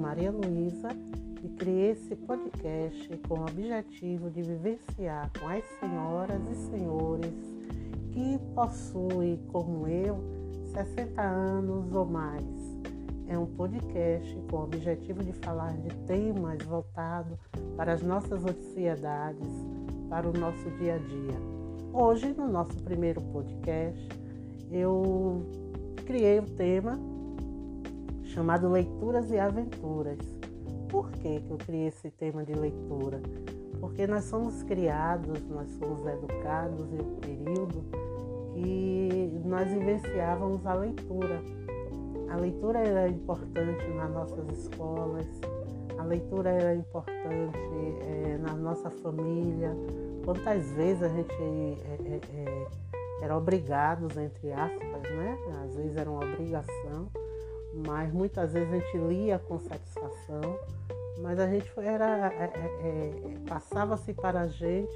Maria Luísa e criei esse podcast com o objetivo de vivenciar com as senhoras e senhores que possuem, como eu, 60 anos ou mais. É um podcast com o objetivo de falar de temas voltados para as nossas ansiedades, para o nosso dia a dia. Hoje, no nosso primeiro podcast, eu criei o tema chamado Leituras e Aventuras. Por que, que eu criei esse tema de leitura? Porque nós somos criados, nós somos educados em um período que nós vivenciávamos a leitura. A leitura era importante nas nossas escolas, a leitura era importante é, na nossa família. Quantas vezes a gente é, é, era obrigados, entre aspas, né? Às vezes era uma obrigação mas muitas vezes a gente lia com satisfação, mas a gente era é, é, é, passava-se para a gente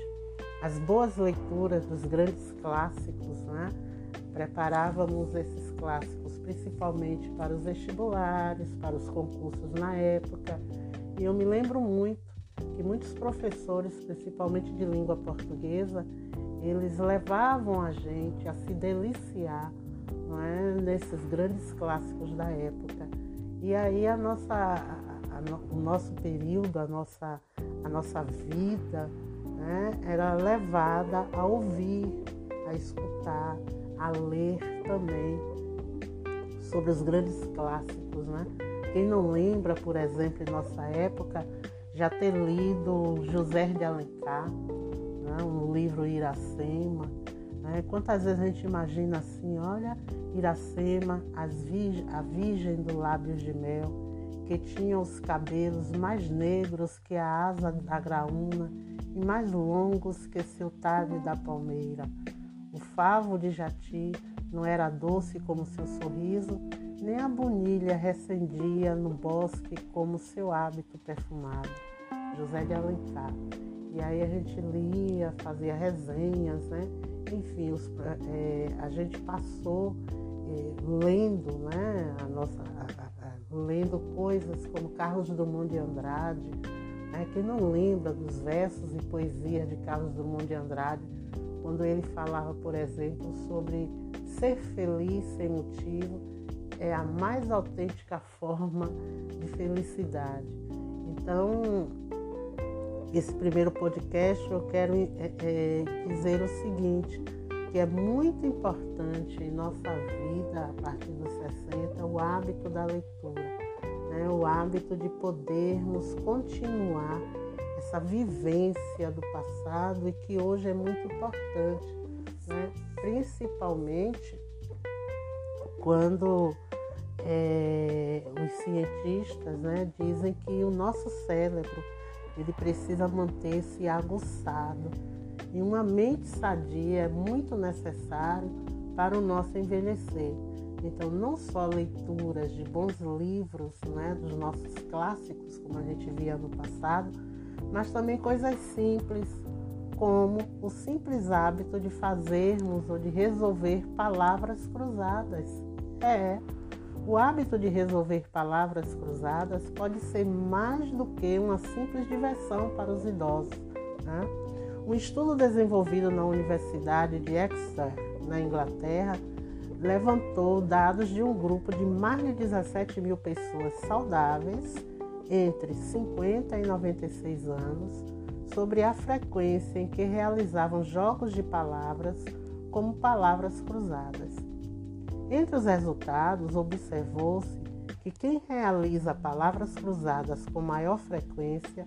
as boas leituras dos grandes clássicos, né? Preparávamos esses clássicos principalmente para os vestibulares, para os concursos na época. E eu me lembro muito que muitos professores, principalmente de língua portuguesa, eles levavam a gente a se deliciar não é? nesses grandes clássicos da época. E aí a nossa, a, a, o nosso período, a nossa, a nossa vida né? era levada a ouvir, a escutar, a ler também sobre os grandes clássicos. Né? Quem não lembra, por exemplo, em nossa época, já ter lido José de Alencar, né? um livro Iracema, né? Quantas vezes a gente imagina assim, olha, Iracema, virg a virgem do lábios de mel, que tinha os cabelos mais negros que a asa da graúna e mais longos que seu talhe da palmeira. O favo de jati não era doce como seu sorriso, nem a bonilha recendia no bosque como seu hábito perfumado. José de Alencar. E aí a gente lia, fazia resenhas, né? enfim, os, é, a gente passou é, lendo, né, a nossa, a, a, lendo coisas como Carlos Drummond de Andrade. Né, quem não lembra dos versos e poesias de Carlos Drummond de Andrade, quando ele falava, por exemplo, sobre ser feliz sem motivo é a mais autêntica forma de felicidade. Então, esse primeiro podcast, eu quero é, é, dizer o seguinte, que é muito importante em nossa vida, a partir dos 60, o hábito da leitura, né? o hábito de podermos continuar essa vivência do passado e que hoje é muito importante, né? principalmente quando é, os cientistas né, dizem que o nosso cérebro ele precisa manter-se aguçado. E uma mente sadia é muito necessário para o nosso envelhecer. Então, não só leituras de bons livros, né, dos nossos clássicos, como a gente via no passado, mas também coisas simples, como o simples hábito de fazermos ou de resolver palavras cruzadas. É, o hábito de resolver palavras cruzadas pode ser mais do que uma simples diversão para os idosos. Né? Um estudo desenvolvido na Universidade de Exeter, na Inglaterra, levantou dados de um grupo de mais de 17 mil pessoas saudáveis entre 50 e 96 anos sobre a frequência em que realizavam jogos de palavras como palavras cruzadas. Entre os resultados, observou-se que quem realiza palavras cruzadas com maior frequência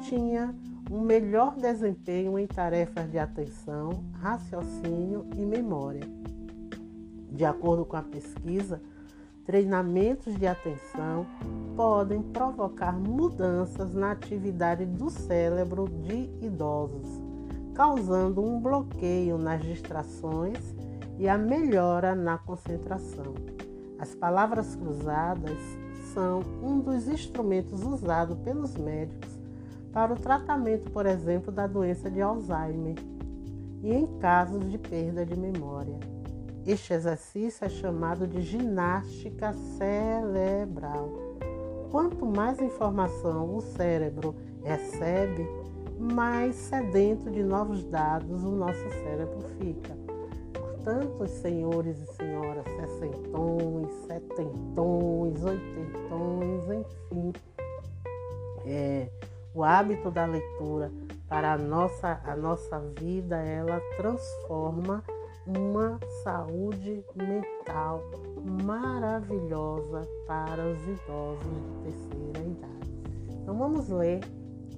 tinha um melhor desempenho em tarefas de atenção, raciocínio e memória. De acordo com a pesquisa, treinamentos de atenção podem provocar mudanças na atividade do cérebro de idosos, causando um bloqueio nas distrações e a melhora na concentração. As palavras cruzadas são um dos instrumentos usados pelos médicos para o tratamento, por exemplo, da doença de Alzheimer e em casos de perda de memória. Este exercício é chamado de ginástica cerebral. quanto mais informação o cérebro recebe, mais sedento de novos dados o nosso cérebro fica. Portanto, senhores e senhoras, sessentões, setentões, oitentões, enfim, é, o hábito da leitura para a nossa, a nossa vida, ela transforma uma saúde mental maravilhosa para os idosos de terceira idade. Então vamos ler,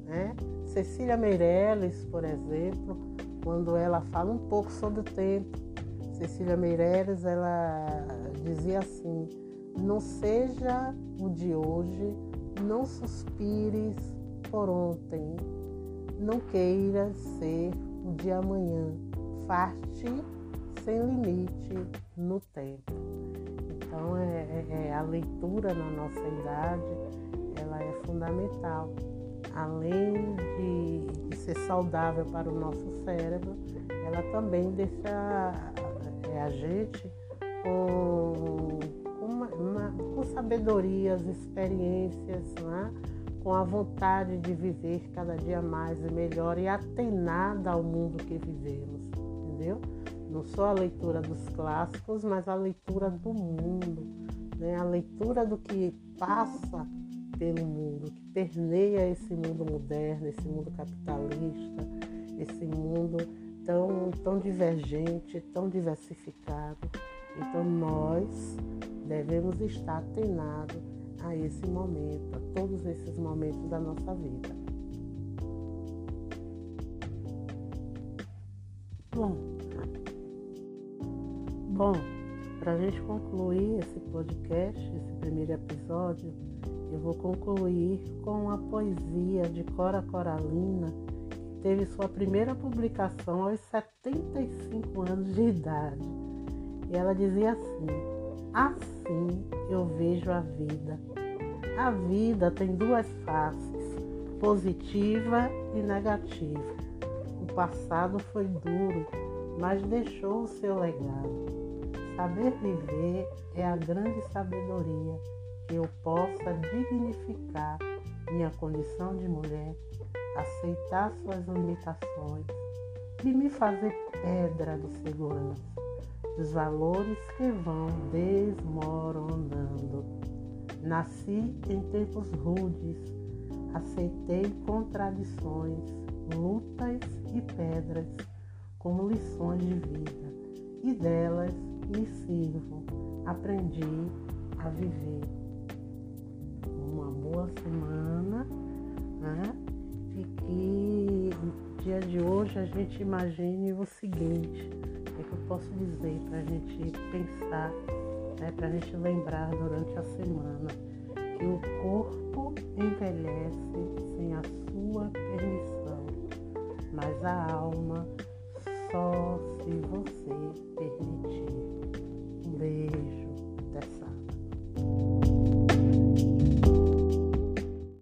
né? Cecília Meirelles, por exemplo, quando ela fala um pouco sobre o tempo, Cecília Meirelles, ela dizia assim: não seja o de hoje, não suspires por ontem, não queiras ser o de amanhã, farte sem limite no tempo. Então, é, é, é, a leitura na nossa idade, ela é fundamental. Além de, de ser saudável para o nosso cérebro, ela também deixa é, a gente com, com, uma, uma, com sabedorias, experiências, né? Com a vontade de viver cada dia mais e melhor e atenada ao mundo que vivemos, entendeu? não só a leitura dos clássicos, mas a leitura do mundo, né? a leitura do que passa pelo mundo, que permeia esse mundo moderno, esse mundo capitalista, esse mundo tão, tão divergente, tão diversificado. Então nós devemos estar atenados a esse momento, a todos esses momentos da nossa vida. Bom, Bom, para a gente concluir esse podcast, esse primeiro episódio, eu vou concluir com a poesia de Cora Coralina, que teve sua primeira publicação aos 75 anos de idade. E ela dizia assim: Assim eu vejo a vida. A vida tem duas faces, positiva e negativa. O passado foi duro, mas deixou o seu legado. Saber viver é a grande sabedoria que eu possa dignificar minha condição de mulher, aceitar suas limitações e me fazer pedra de segurança dos valores que vão desmoronando. Nasci em tempos rudes, aceitei contradições, lutas e pedras como lições de vida, e delas me sirvo, aprendi a viver. Uma boa semana, né? E que dia de hoje a gente imagine o seguinte, posso dizer para a gente pensar, né? para a gente lembrar durante a semana, que o corpo envelhece sem a sua permissão, mas a alma só se você permitir. Um beijo